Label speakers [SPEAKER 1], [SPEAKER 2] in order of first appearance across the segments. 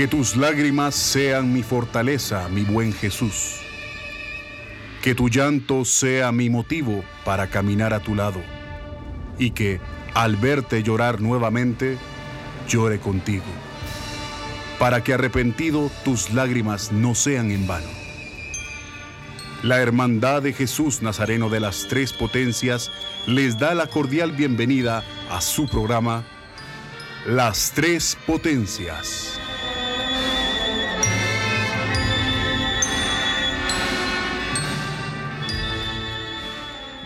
[SPEAKER 1] Que tus lágrimas sean mi fortaleza, mi buen Jesús. Que tu llanto sea mi motivo para caminar a tu lado. Y que, al verte llorar nuevamente, llore contigo. Para que arrepentido tus lágrimas no sean en vano. La Hermandad de Jesús Nazareno de las Tres Potencias les da la cordial bienvenida a su programa Las Tres Potencias.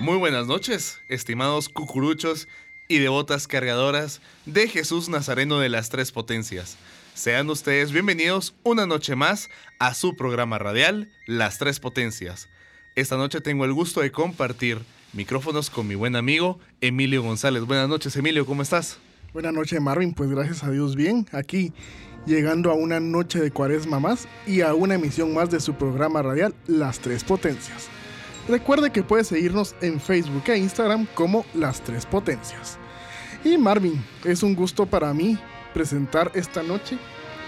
[SPEAKER 2] Muy buenas noches, estimados cucuruchos y devotas cargadoras de Jesús Nazareno de las Tres Potencias. Sean ustedes bienvenidos una noche más a su programa radial Las Tres Potencias. Esta noche tengo el gusto de compartir micrófonos con mi buen amigo Emilio González. Buenas noches, Emilio, ¿cómo estás?
[SPEAKER 3] Buenas noches, Marvin. Pues gracias a Dios, bien. Aquí llegando a una noche de cuaresma más y a una emisión más de su programa radial Las Tres Potencias. Recuerde que puede seguirnos en Facebook e Instagram como Las Tres Potencias. Y Marvin, es un gusto para mí presentar esta noche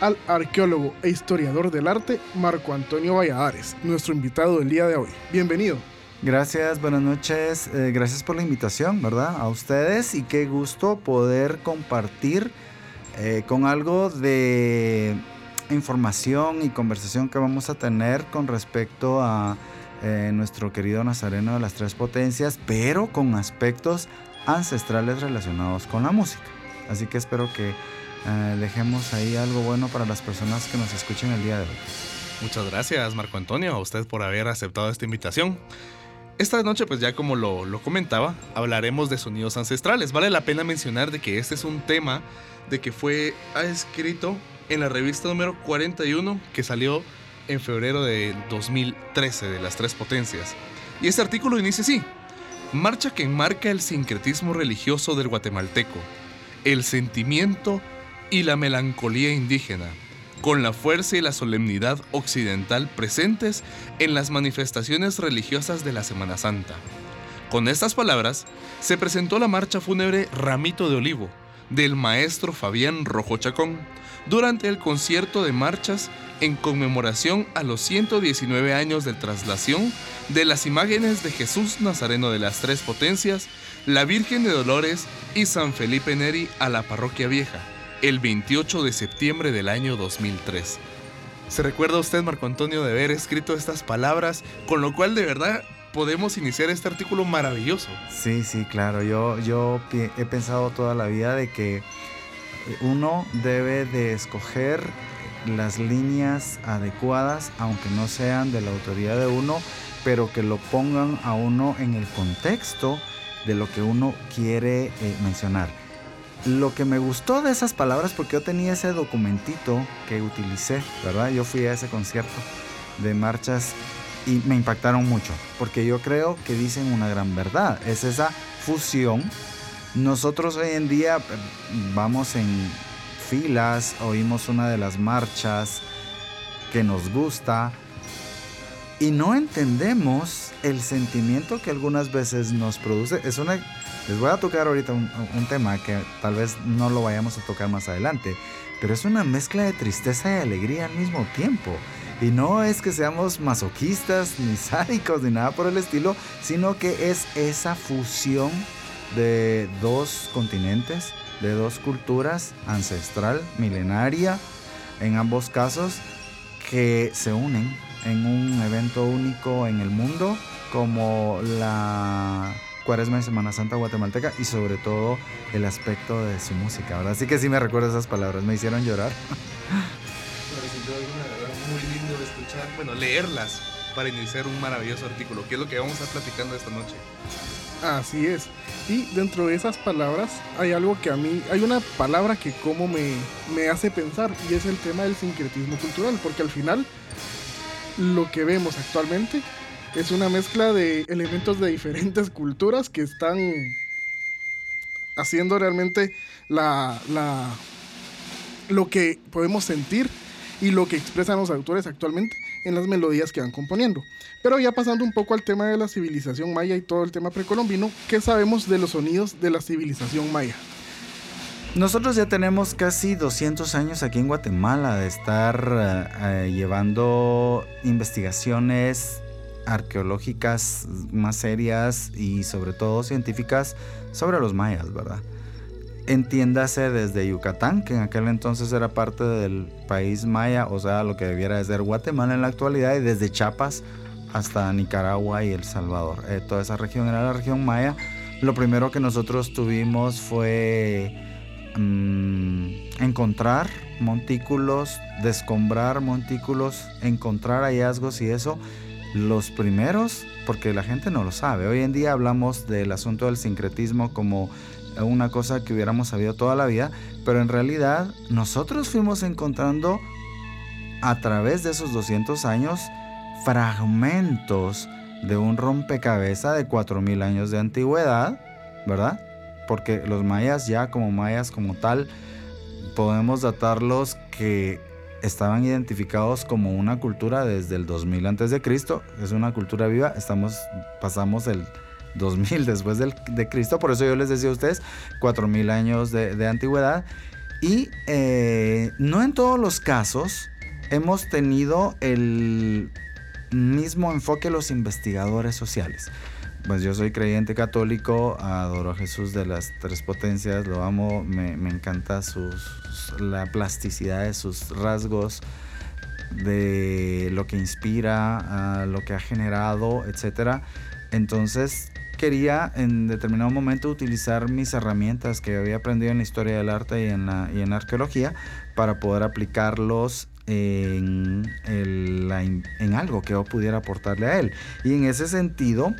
[SPEAKER 3] al arqueólogo e historiador del arte Marco Antonio Valladares, nuestro invitado del día de hoy. Bienvenido.
[SPEAKER 4] Gracias, buenas noches, eh, gracias por la invitación, ¿verdad? A ustedes y qué gusto poder compartir eh, con algo de información y conversación que vamos a tener con respecto a eh, nuestro querido Nazareno de las Tres Potencias, pero con aspectos ancestrales relacionados con la música. Así que espero que eh, dejemos ahí algo bueno para las personas que nos escuchen el día de hoy.
[SPEAKER 2] Muchas gracias, Marco Antonio, a usted por haber aceptado esta invitación. Esta noche, pues ya como lo, lo, comentaba, hablaremos de sonidos ancestrales. Vale la pena mencionar de que este es un tema de que fue escrito en la revista número 41 que salió en febrero de 2013 de las Tres Potencias. Y este artículo inicia así. Marcha que enmarca el sincretismo religioso del guatemalteco, el sentimiento y la melancolía indígena, con la fuerza y la solemnidad occidental presentes en las manifestaciones religiosas de la Semana Santa. Con estas palabras, se presentó la marcha fúnebre Ramito de Olivo, del maestro Fabián Rojo Chacón, durante el concierto de marchas en conmemoración a los 119 años de traslación de las imágenes de Jesús Nazareno de las Tres Potencias, la Virgen de Dolores y San Felipe Neri a la Parroquia Vieja, el 28 de septiembre del año 2003. ¿Se recuerda usted, Marco Antonio, de haber escrito estas palabras? Con lo cual, de verdad, podemos iniciar este artículo maravilloso.
[SPEAKER 4] Sí, sí, claro. Yo, yo he pensado toda la vida de que uno debe de escoger las líneas adecuadas, aunque no sean de la autoridad de uno, pero que lo pongan a uno en el contexto de lo que uno quiere eh, mencionar. Lo que me gustó de esas palabras, porque yo tenía ese documentito que utilicé, ¿verdad? Yo fui a ese concierto de marchas y me impactaron mucho, porque yo creo que dicen una gran verdad. Es esa fusión. Nosotros hoy en día eh, vamos en filas, oímos una de las marchas que nos gusta y no entendemos el sentimiento que algunas veces nos produce. Es una les voy a tocar ahorita un, tema que tal vez no lo vayamos a tocar más adelante, pero es una mezcla de tristeza y alegría al mismo tiempo. Y no es que seamos masoquistas, ni sádicos, ni nada por el estilo, sino que es esa fusión de dos continentes, de dos culturas, ancestral, milenaria, en ambos casos, que se unen en un evento único en el mundo, como la Cuaresma y Semana Santa guatemalteca y sobre todo el aspecto de su música, ¿verdad? Así que sí me recuerdo esas palabras, me hicieron llorar.
[SPEAKER 2] bueno, leerlas para iniciar un maravilloso artículo, que es lo que vamos a estar platicando esta noche.
[SPEAKER 3] Así es. Y dentro de esas palabras hay algo que a mí, hay una palabra que como me, me hace pensar y es el tema del sincretismo cultural, porque al final lo que vemos actualmente es una mezcla de elementos de diferentes culturas que están haciendo realmente la, la, lo que podemos sentir y lo que expresan los autores actualmente en las melodías que van componiendo. Pero ya pasando un poco al tema de la civilización maya y todo el tema precolombino, ¿qué sabemos de los sonidos de la civilización maya?
[SPEAKER 4] Nosotros ya tenemos casi 200 años aquí en Guatemala de estar eh, eh, llevando investigaciones arqueológicas más serias y sobre todo científicas sobre los mayas, ¿verdad? Entiéndase desde Yucatán, que en aquel entonces era parte del país maya, o sea, lo que debiera de ser Guatemala en la actualidad, y desde Chiapas hasta Nicaragua y El Salvador. Eh, toda esa región era la región maya. Lo primero que nosotros tuvimos fue mm, encontrar montículos, descombrar montículos, encontrar hallazgos y eso los primeros, porque la gente no lo sabe. Hoy en día hablamos del asunto del sincretismo como una cosa que hubiéramos sabido toda la vida, pero en realidad nosotros fuimos encontrando a través de esos 200 años fragmentos de un rompecabezas de 4.000 años de antigüedad, ¿verdad? Porque los mayas ya como mayas como tal, podemos datarlos que estaban identificados como una cultura desde el 2000 antes de Cristo, es una cultura viva, estamos pasamos el 2000 después de Cristo, por eso yo les decía a ustedes 4000 años de, antigüedad y eh, no en todos los casos hemos tenido el mismo enfoque los investigadores sociales. Pues yo soy creyente católico, adoro a Jesús de las tres potencias, lo amo, me, encanta sus, la plasticidad de sus rasgos, de lo que inspira, lo que ha generado, etc. Entonces quería en determinado momento utilizar mis herramientas que había aprendido en la historia del arte y en la, y en arqueología para poder aplicarlos en, en algo que yo pudiera aportarle a él. Y en ese sentido,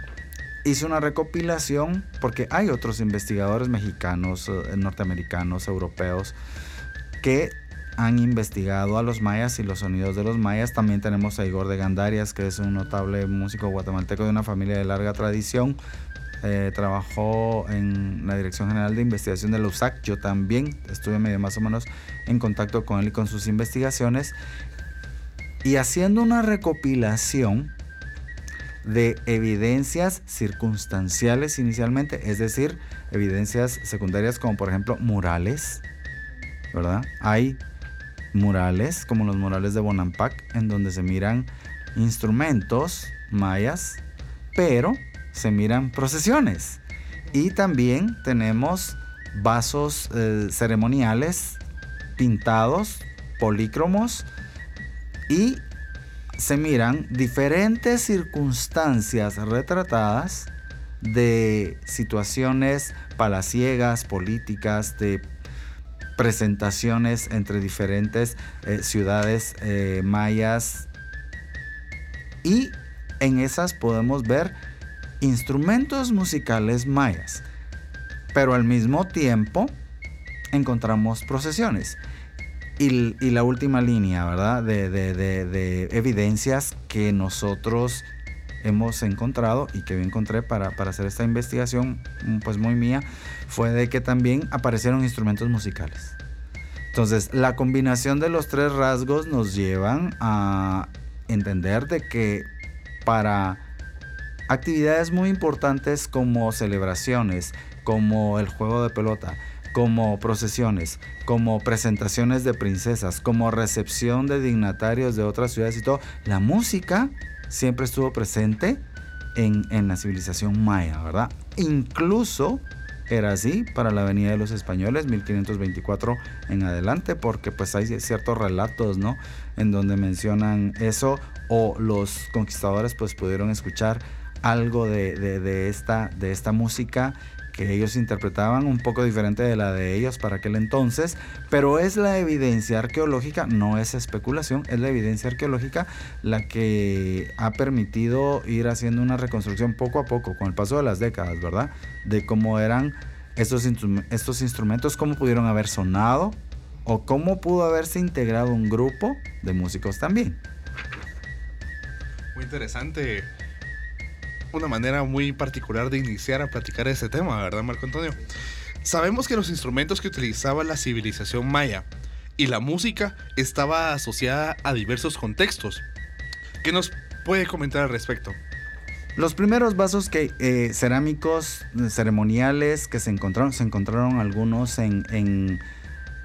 [SPEAKER 4] hice una recopilación porque hay otros investigadores mexicanos, eh, norteamericanos, europeos que han investigado a los mayas y los sonidos de los mayas. También tenemos a Igor de Gandarias, que es un notable músico guatemalteco de una familia de larga tradición. Eh, trabajó en la Dirección General de Investigación de la USAC. Yo también estuve medio más o menos en contacto con él y con sus investigaciones. Y haciendo una recopilación, de evidencias circunstanciales inicialmente, es decir, evidencias secundarias como por ejemplo murales, ¿verdad? Hay murales como los murales de Bonampak en donde se miran instrumentos mayas, pero se miran procesiones. Y también tenemos vasos eh, ceremoniales pintados, polícromos y se miran diferentes circunstancias retratadas de situaciones palaciegas, políticas, de presentaciones entre diferentes eh, ciudades eh, mayas y en esas podemos ver instrumentos musicales mayas, pero al mismo tiempo encontramos procesiones. Y, la última línea, ¿verdad? De, evidencias que nosotros hemos encontrado y que yo encontré para, hacer esta investigación, mm, pues muy mía, fue de que también aparecieron instrumentos musicales. Entonces, la combinación de los tres rasgos nos llevan a entender de que para actividades muy importantes como celebraciones, como el juego de pelota, como procesiones, como presentaciones de princesas, como recepción de dignatarios de otras ciudades y todo, la música siempre estuvo presente en, la civilización maya, ¿verdad? Incluso era así para la Avenida de los Españoles, 1524 en adelante, porque pues hay ciertos relatos, ¿no? En donde mencionan eso o los conquistadores pues pudieron escuchar algo de, esta, de esta música que ellos interpretaban un poco diferente de la de ellos para aquel entonces, pero es la evidencia arqueológica, no es especulación, es la evidencia arqueológica la que ha permitido ir haciendo una reconstrucción poco a poco, con el paso de las décadas, ¿verdad? De cómo eran estos, estos instrumentos, cómo pudieron haber sonado o cómo pudo haberse integrado un grupo de músicos también.
[SPEAKER 2] Muy interesante una manera muy particular de iniciar a platicar ese tema, ¿verdad, Marco Antonio? Sabemos que los instrumentos que utilizaba la civilización maya y la música estaba asociada a diversos contextos. ¿Qué nos puede comentar al respecto?
[SPEAKER 4] Los primeros vasos que, eh, cerámicos ceremoniales que se encontraron, se encontraron algunos en, en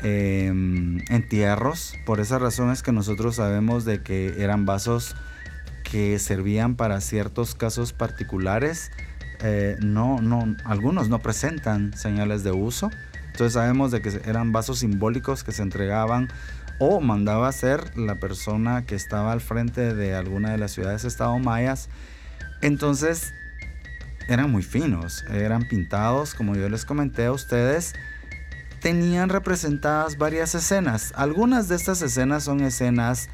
[SPEAKER 4] em, entierros. Por esa razón es que nosotros sabemos de que eran vasos que servían para ciertos casos particulares. Eh, no, no, algunos no presentan señales de uso. Entonces sabemos de que eran vasos simbólicos que se entregaban o mandaba a ser la persona que estaba al frente de alguna de las ciudades estado mayas. Entonces eran muy finos, eran pintados, como yo les comenté a ustedes, tenían representadas varias escenas. Algunas de estas escenas son escenas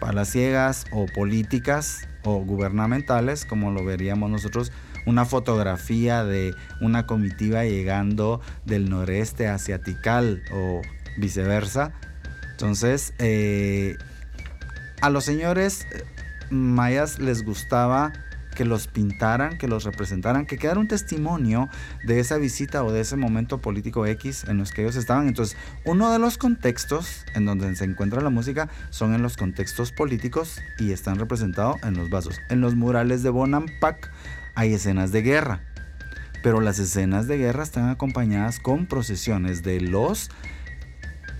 [SPEAKER 4] palaciegas o políticas o gubernamentales, como lo veríamos nosotros una fotografía de una comitiva llegando del noreste hacia Tikal o viceversa. Entonces, eh, a los señores eh, mayas les gustaba que los pintaran, que los representaran, que quedara un testimonio de esa visita o de ese momento político X en los que ellos estaban. Entonces, uno de los contextos en donde se encuentra la música son en los contextos políticos y están representados en los vasos. En los murales de Bonampak hay escenas de guerra, pero las escenas de guerra están acompañadas con procesiones de los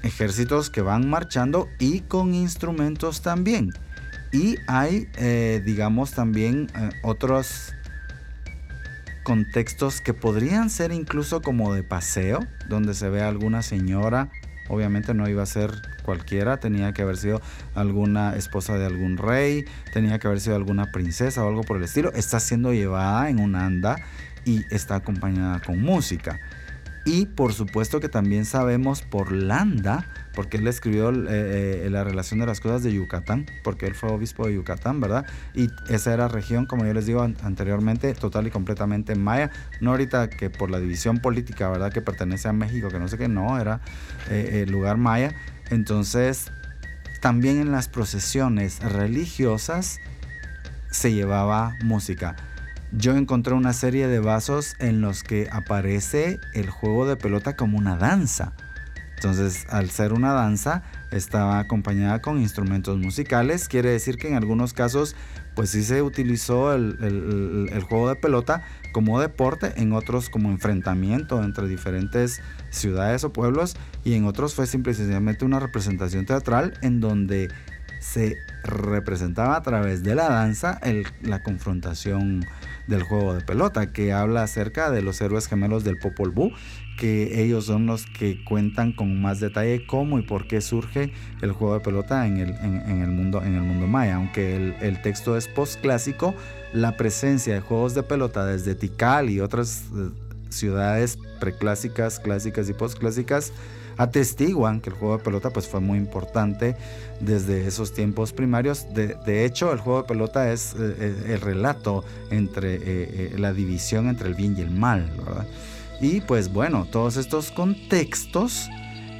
[SPEAKER 4] ejércitos que van marchando y con instrumentos también. Y hay, eh, digamos, también eh, otros contextos que podrían ser incluso como de paseo, donde se ve alguna señora, obviamente no iba a ser cualquiera, tenía que haber sido alguna esposa de algún rey, tenía que haber sido alguna princesa o algo por el estilo, está siendo llevada en un anda y está acompañada con música. Y por supuesto que también sabemos por Landa, porque él escribió eh, eh, la relación de las cosas de Yucatán, porque él fue obispo de Yucatán, ¿verdad? Y esa era región, como yo les digo anteriormente, total y completamente maya. No ahorita que por la división política, ¿verdad? Que pertenece a México, que no sé qué, no, era eh, el lugar maya. Entonces, también en las procesiones religiosas se llevaba música yo encontré una serie de vasos en los que aparece el juego de pelota como una danza. Entonces, al ser una danza, estaba acompañada con instrumentos musicales. Quiere decir que en algunos casos, pues sí se utilizó el, juego de pelota como deporte, en otros como enfrentamiento entre diferentes ciudades o pueblos, y en otros fue simplemente una representación teatral en donde se representaba a través de la danza la confrontación del juego de pelota, que habla acerca de los héroes gemelos del Popol Vuh, que ellos son los que cuentan con más detalle cómo y por qué surge el juego de pelota en el, el, mundo, en el mundo maya. Aunque el texto es postclásico, la presencia de juegos de pelota desde Tikal y otras eh, ciudades preclásicas, clásicas y postclásicas atestiguan que el juego de pelota pues fue muy importante desde esos tiempos primarios. De, hecho, el juego de pelota es eh, eh, el relato entre la división entre el bien y el mal. Y pues bueno, todos estos contextos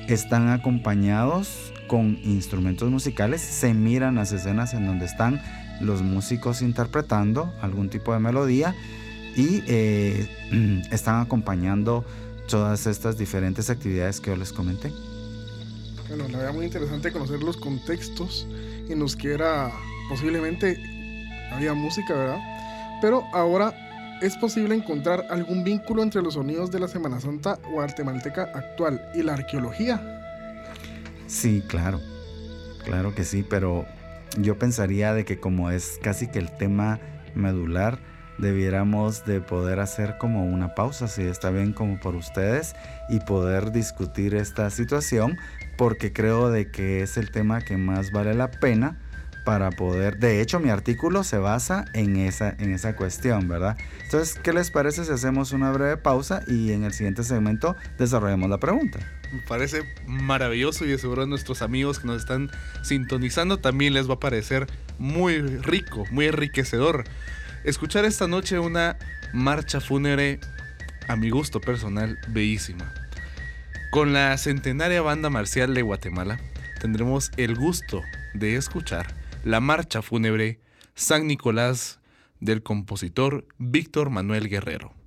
[SPEAKER 4] están acompañados con instrumentos musicales. Se miran las escenas en donde están los músicos interpretando algún tipo de melodía y están acompañando todas estas diferentes actividades que yo les comenté.
[SPEAKER 3] Bueno, la verdad muy interesante conocer los contextos en los que era posiblemente había música, ¿verdad? Pero ahora es posible encontrar algún vínculo entre los sonidos de la Semana Santa guatemalteca actual y la arqueología.
[SPEAKER 4] Sí, claro, claro que sí, pero yo pensaría de que como es casi que el tema medular, debiéramos de poder hacer como una pausa, si está bien como por ustedes, y poder discutir esta situación, porque creo de que es el tema que más vale la pena para poder, de hecho mi artículo se basa en esa, en esa cuestión, ¿verdad? Entonces, ¿qué les parece si hacemos una breve pausa y en el siguiente segmento desarrollamos la pregunta?
[SPEAKER 2] Me parece maravilloso y de seguro a nuestros amigos que nos están sintonizando también les va a parecer muy rico, muy enriquecedor escuchar esta noche una marcha fúnebre a mi gusto personal bellísima. Con la centenaria banda marcial de Guatemala tendremos el gusto de escuchar la marcha fúnebre San Nicolás del compositor Víctor Manuel Guerrero.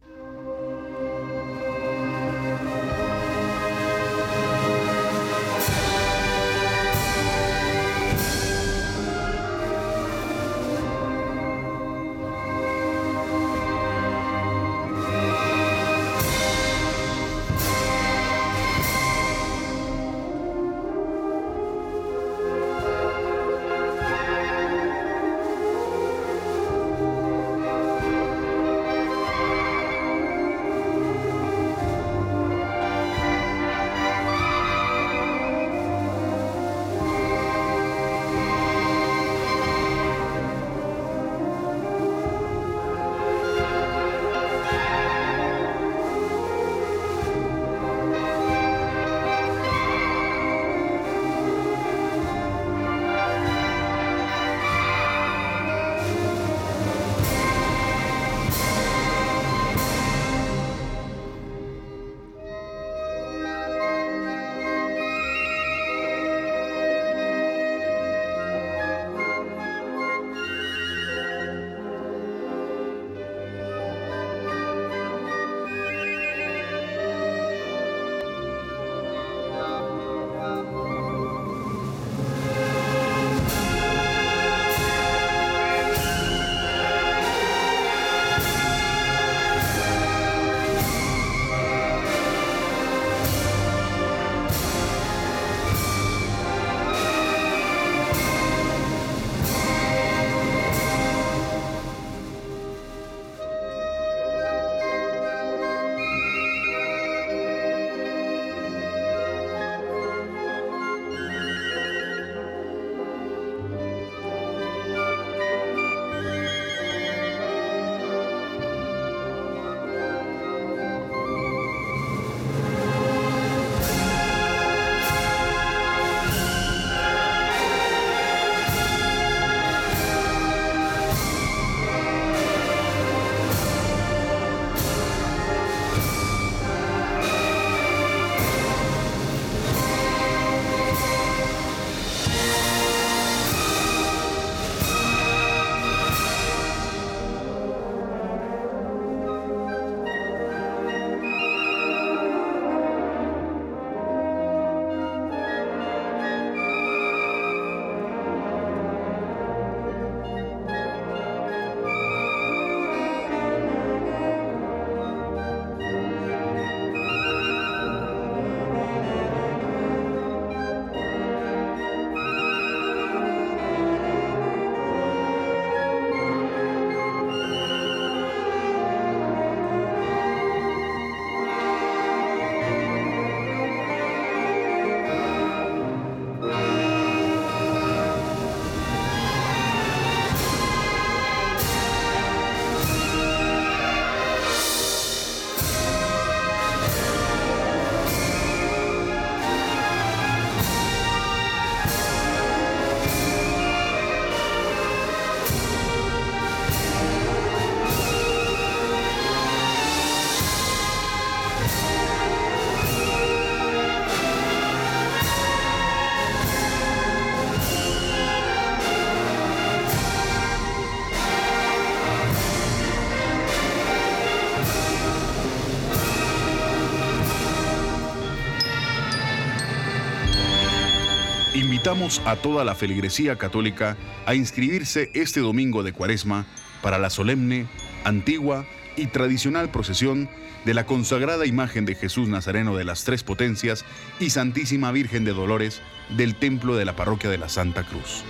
[SPEAKER 1] Invitamos a toda la feligresía católica a inscribirse este domingo de Cuaresma para la solemne, antigua y tradicional procesión de la consagrada imagen de Jesús Nazareno de las Tres Potencias y Santísima Virgen de Dolores del Templo de la Parroquia de la Santa Cruz.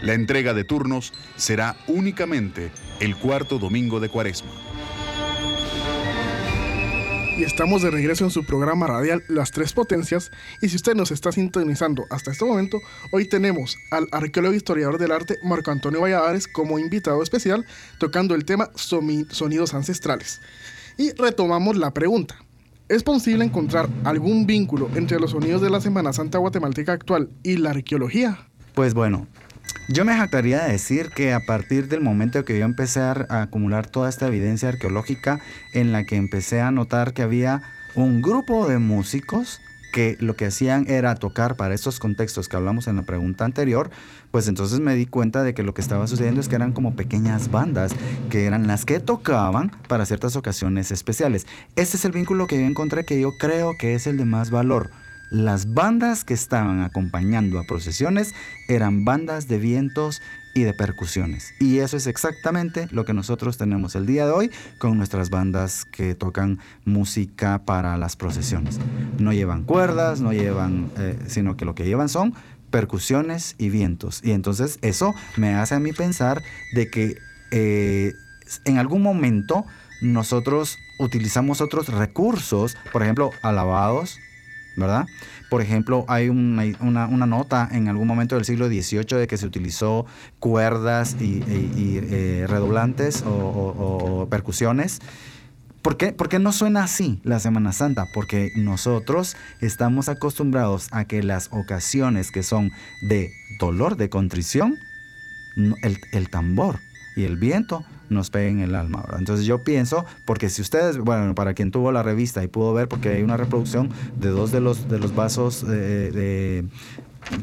[SPEAKER 1] La entrega de turnos será únicamente el cuarto domingo de Cuaresma
[SPEAKER 3] y estamos de regreso en su programa radial Las Tres Potencias. Y si usted nos está sintonizando hasta este momento, hoy tenemos al arqueólogo historiador del arte Marco Antonio Valladares como invitado especial tocando el tema sonidos ancestrales. Y retomamos la pregunta. ¿Es posible encontrar algún vínculo entre los sonidos de la Semana Santa guatemalteca actual y la arqueología?
[SPEAKER 4] Pues bueno, yo me jactaría de decir que a partir del momento que yo empecé a, acumular toda esta evidencia arqueológica, en la que empecé a notar que había un grupo de músicos que lo que hacían era tocar para estos contextos que hablamos en la pregunta anterior, pues entonces me di cuenta de que lo que estaba sucediendo es que eran como pequeñas bandas, que eran las que tocaban para ciertas ocasiones especiales. Este es el vínculo que yo encontré que yo creo que es el de más valor las bandas que estaban acompañando a procesiones eran bandas de vientos y de percusiones. Y eso es exactamente lo que nosotros tenemos el día de hoy con nuestras bandas que tocan música para las procesiones. No llevan cuerdas, no llevan, eh, sino que lo que llevan son percusiones y vientos. Y entonces eso me hace a mí pensar de que eh, en algún momento nosotros utilizamos otros recursos, por ejemplo, alabados, ¿verdad? Por ejemplo, hay una, nota en algún momento del siglo XVIII de que se utilizó cuerdas y, eh, redoblantes o, percusiones. ¿Por qué? Porque no suena así la Semana Santa, porque nosotros estamos acostumbrados a que las ocasiones que son de dolor, de contrición, el, el tambor y el viento nos peguen el alma. Entonces yo pienso, porque si ustedes, bueno, para quien tuvo la revista y pudo ver, porque hay una reproducción de dos de los, de los vasos eh,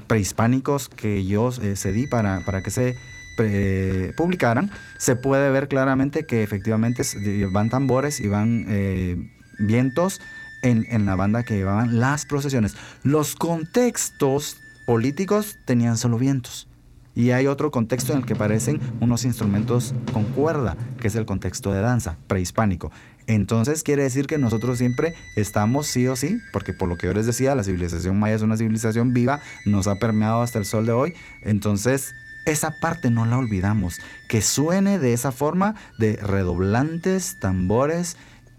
[SPEAKER 4] prehispánicos que yo eh, cedí para, para que se publicaran, se puede ver claramente que efectivamente van tambores y van eh, vientos en, en la banda que llevaban las procesiones. Los contextos políticos tenían solo vientos. Y hay otro contexto en el que aparecen unos instrumentos con cuerda, que es el contexto de danza prehispánico. Entonces quiere decir que nosotros siempre estamos sí o sí, porque por lo que yo les decía, la civilización maya es una civilización viva, nos ha permeado hasta el sol de hoy. Entonces esa parte no la olvidamos, que suene de esa forma de redoblantes, tambores,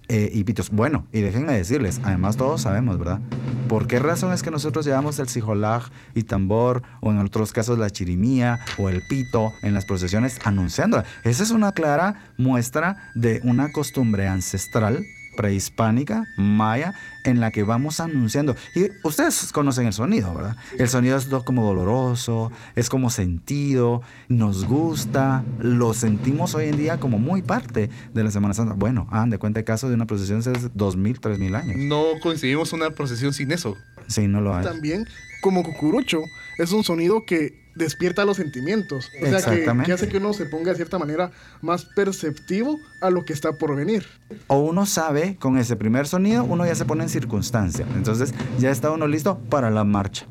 [SPEAKER 4] eh, y pitos. Bueno, y déjenme decirles, además todos sabemos, ¿verdad? ¿Por qué razón es que nosotros llevamos el sijolag y tambor, o en otros casos la chirimía o el pito en las procesiones anunciando? Esa es una clara muestra de una costumbre ancestral prehispánica, maya, en la que vamos anunciando. Y ustedes conocen el sonido, ¿verdad? El sonido es como doloroso, es como sentido, nos gusta, lo sentimos hoy en día como muy parte de la Semana Santa. Bueno, hagan de cuenta el caso de una procesión hace 2.000, 3.000 años.
[SPEAKER 2] No coincidimos una procesión sin eso.
[SPEAKER 4] Sí, no lo hay.
[SPEAKER 3] También, como cucurucho, es un sonido que despierta los sentimientos. O sea, que, hace que uno se ponga de cierta manera más perceptivo a lo que está por venir.
[SPEAKER 4] O uno sabe, con ese primer sonido, uno ya se pone en circunstancia. Entonces, ya está uno listo para la marcha.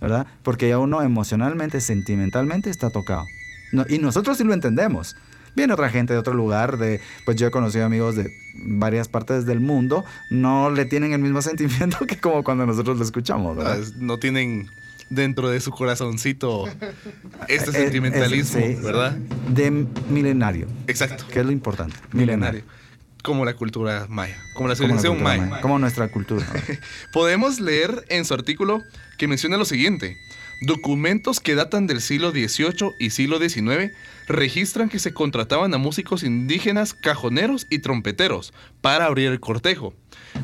[SPEAKER 4] ¿Verdad? Porque ya uno emocionalmente, sentimentalmente está tocado. y nosotros sí lo entendemos. Viene otra gente de otro lugar, de, pues yo he conocido amigos de varias partes del mundo, no le tienen el mismo sentimiento que como cuando nosotros lo escuchamos, ¿verdad?
[SPEAKER 2] No tienen dentro de su corazoncito este eh, sentimentalismo, ¿verdad?
[SPEAKER 4] De milenario.
[SPEAKER 2] Exacto.
[SPEAKER 4] Que es lo importante.
[SPEAKER 2] Milenario. Como la cultura maya, como la civilización maya.
[SPEAKER 4] Como nuestra cultura.
[SPEAKER 2] Podemos leer en su artículo que menciona lo siguiente. Documentos que datan del siglo XVIII y siglo XIX registran que se contrataban a músicos indígenas, cajoneros y trompeteros para abrir el cortejo.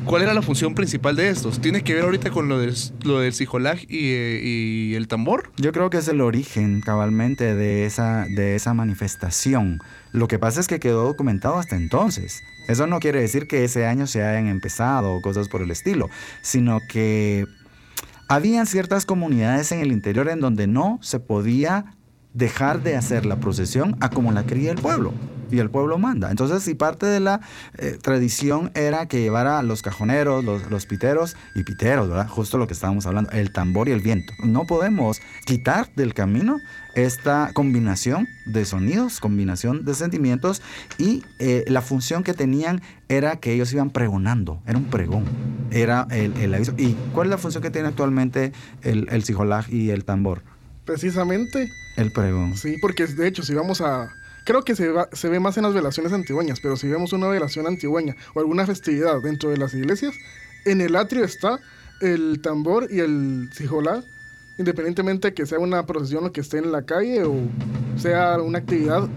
[SPEAKER 2] ¿Cuál era la función principal de estos? ¿Tiene que ver ahorita con lo del, lo eh, y, el tambor?
[SPEAKER 4] Yo creo que es el origen cabalmente de esa, de esa manifestación. Lo que pasa es que quedó documentado hasta entonces. Eso no quiere decir que ese año se hayan empezado o cosas por el estilo, sino que habían ciertas comunidades en el interior en donde no se podía dejar de hacer la procesión a como la quería el pueblo. Y el pueblo manda. Entonces, si parte de la eh, tradición era que llevara los cajoneros, los, piteros y piteros, ¿verdad? Justo lo que estábamos hablando, el tambor y el viento. No podemos quitar del camino esta combinación de sonidos, combinación de sentimientos y eh, la función que tenían era que ellos iban pregonando, era un pregón, era el, aviso. ¿Y cuál es la función que tiene actualmente el, el y el tambor?
[SPEAKER 3] Precisamente.
[SPEAKER 4] El pregón.
[SPEAKER 3] Sí, porque de hecho si vamos a... Creo que se, se ve más en las velaciones antigüeñas, pero si vemos una velación antigüeña o alguna festividad dentro de las iglesias, en el atrio está el tambor y el sijolá independientemente que sea una procesión o que esté en la calle o sea una actividad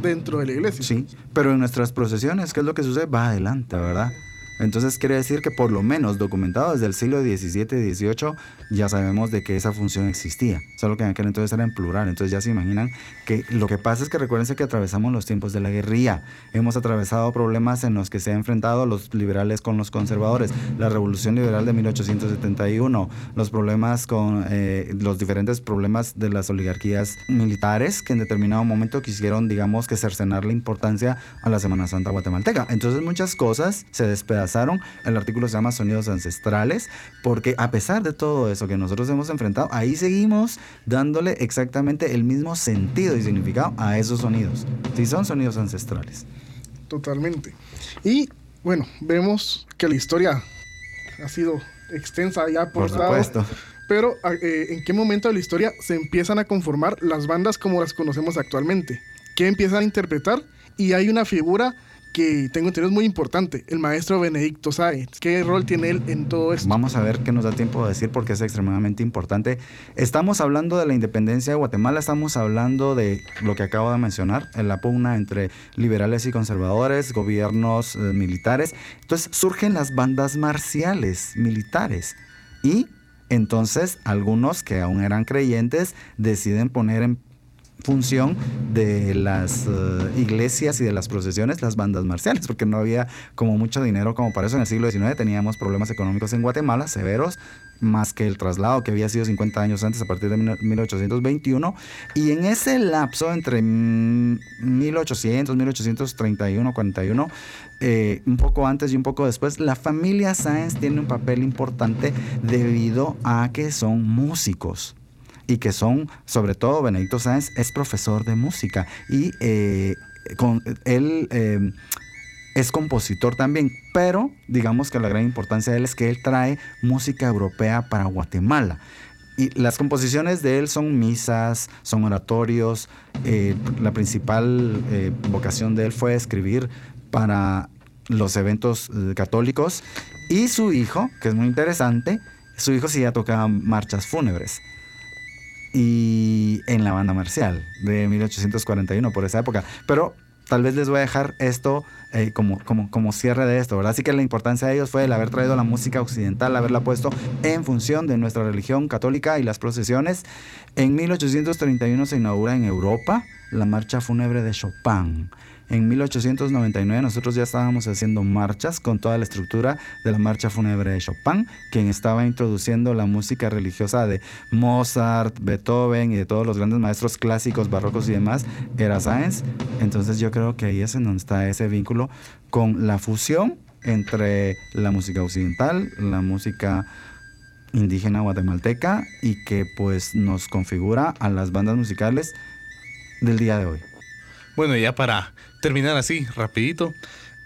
[SPEAKER 3] dentro de la iglesia.
[SPEAKER 4] Sí, pero en nuestras procesiones, ¿qué es lo que sucede? Va adelante, ¿verdad? Entonces quiere decir que por lo menos documentado desde el siglo XVII XVIII ya sabemos de que esa función existía, solo que en aquel entonces era en plural, entonces ya se imaginan que lo que pasa es que recuérdense que atravesamos los tiempos de la guerrilla, hemos atravesado problemas en los que se han enfrentado los liberales con los conservadores, la revolución liberal de 1871, los problemas con eh, los diferentes problemas de las oligarquías militares que en determinado momento quisieron, digamos, que cercenar la importancia a la Semana Santa guatemalteca. Entonces muchas cosas se despedazaron el artículo se llama Sonidos Ancestrales, porque a pesar de todo eso que nosotros hemos enfrentado, ahí seguimos dándole exactamente el mismo sentido y significado a esos sonidos. Sí, son sonidos ancestrales.
[SPEAKER 3] Totalmente. Y bueno, vemos que la historia ha sido extensa ya por,
[SPEAKER 4] por supuesto.
[SPEAKER 3] pero eh, ¿en qué momento de la historia se empiezan a conformar las bandas como las conocemos actualmente? ¿Qué empiezan a interpretar? Y hay una figura que tengo entendido es muy importante, el maestro Benedicto Sáenz. ¿Qué rol tiene él en todo esto?
[SPEAKER 4] Vamos a ver qué nos da tiempo de decir porque es extremadamente importante. Estamos hablando de la independencia de Guatemala, estamos hablando de lo que acabo de mencionar, la pugna entre liberales y conservadores, gobiernos eh, militares. Entonces surgen las bandas marciales militares y entonces algunos que aún eran creyentes deciden poner en función de las eh, iglesias y de las procesiones las bandas marciales, porque no había como mucho dinero como para eso. En el siglo XIX teníamos problemas económicos en Guatemala severos, más que el traslado que había sido 50 años antes, a partir de 1821. Y en ese lapso entre 1800, 1831, 41, un poco antes y un poco después, la familia Sáenz tiene un papel importante debido a que son músicos y que son, sobre todo Benedicto Sáenz, es profesor de música y eh, con, él eh, es compositor también, pero digamos que la gran importancia de él es que él trae música europea para Guatemala. Y las composiciones de él son misas, son oratorios. Eh, la principal vocación de él fue escribir para los eventos católicos. Y su hijo, que es muy interesante, su hijo sí ya tocaba marchas fúnebres y en la banda marcial de 1841, por esa época. Pero tal vez les voy a dejar esto eh, como, como, como cierre de esto, ¿verdad? Así que la importancia de ellos fue el haber traído la música occidental, haberla puesto en función de nuestra religión católica y las procesiones. En 1831 se inaugura en Europa la marcha fúnebre de Chopin. En 1899 nosotros ya estábamos haciendo marchas con toda la estructura de la marcha fúnebre de Chopin, quien estaba introduciendo la música religiosa de Mozart, Beethoven y de todos los grandes maestros clásicos, barrocos y demás, era Sáenz. Entonces yo creo que ahí es en donde está ese vínculo con la fusión entre la música occidental, la música indígena guatemalteca y que pues nos configura a las bandas musicales del día de hoy.
[SPEAKER 2] Bueno, ya para terminar así, rapidito,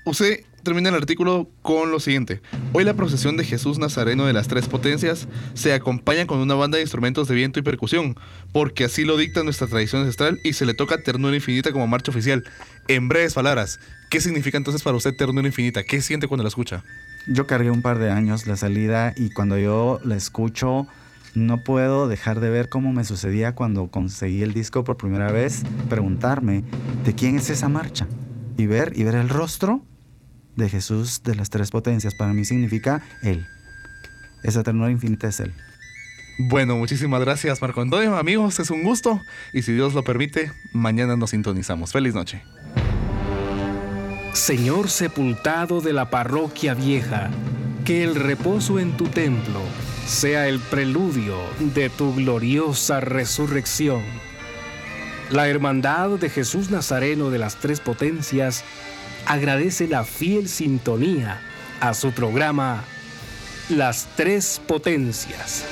[SPEAKER 2] usted termina el artículo con lo siguiente. Hoy la procesión de Jesús Nazareno de las Tres Potencias se acompaña con una banda de instrumentos de viento y percusión, porque así lo dicta nuestra tradición ancestral y se le toca ternura infinita como marcha oficial. En breves palabras, ¿qué significa entonces para usted ternura infinita? ¿Qué siente cuando la escucha?
[SPEAKER 4] Yo cargué un par de años la salida y cuando yo la escucho no puedo dejar de ver cómo me sucedía cuando conseguí el disco por primera vez, preguntarme de quién es esa marcha y ver y ver el rostro de Jesús de las tres potencias. Para mí significa Él. Esa ternura infinita es Él.
[SPEAKER 2] Bueno, muchísimas gracias Marco Antonio, amigos, es un gusto y si Dios lo permite, mañana nos sintonizamos. Feliz noche.
[SPEAKER 5] Señor sepultado de la parroquia vieja, que el reposo en tu templo sea el preludio de tu gloriosa resurrección. La Hermandad de Jesús Nazareno de las Tres Potencias agradece la fiel sintonía a su programa Las Tres Potencias.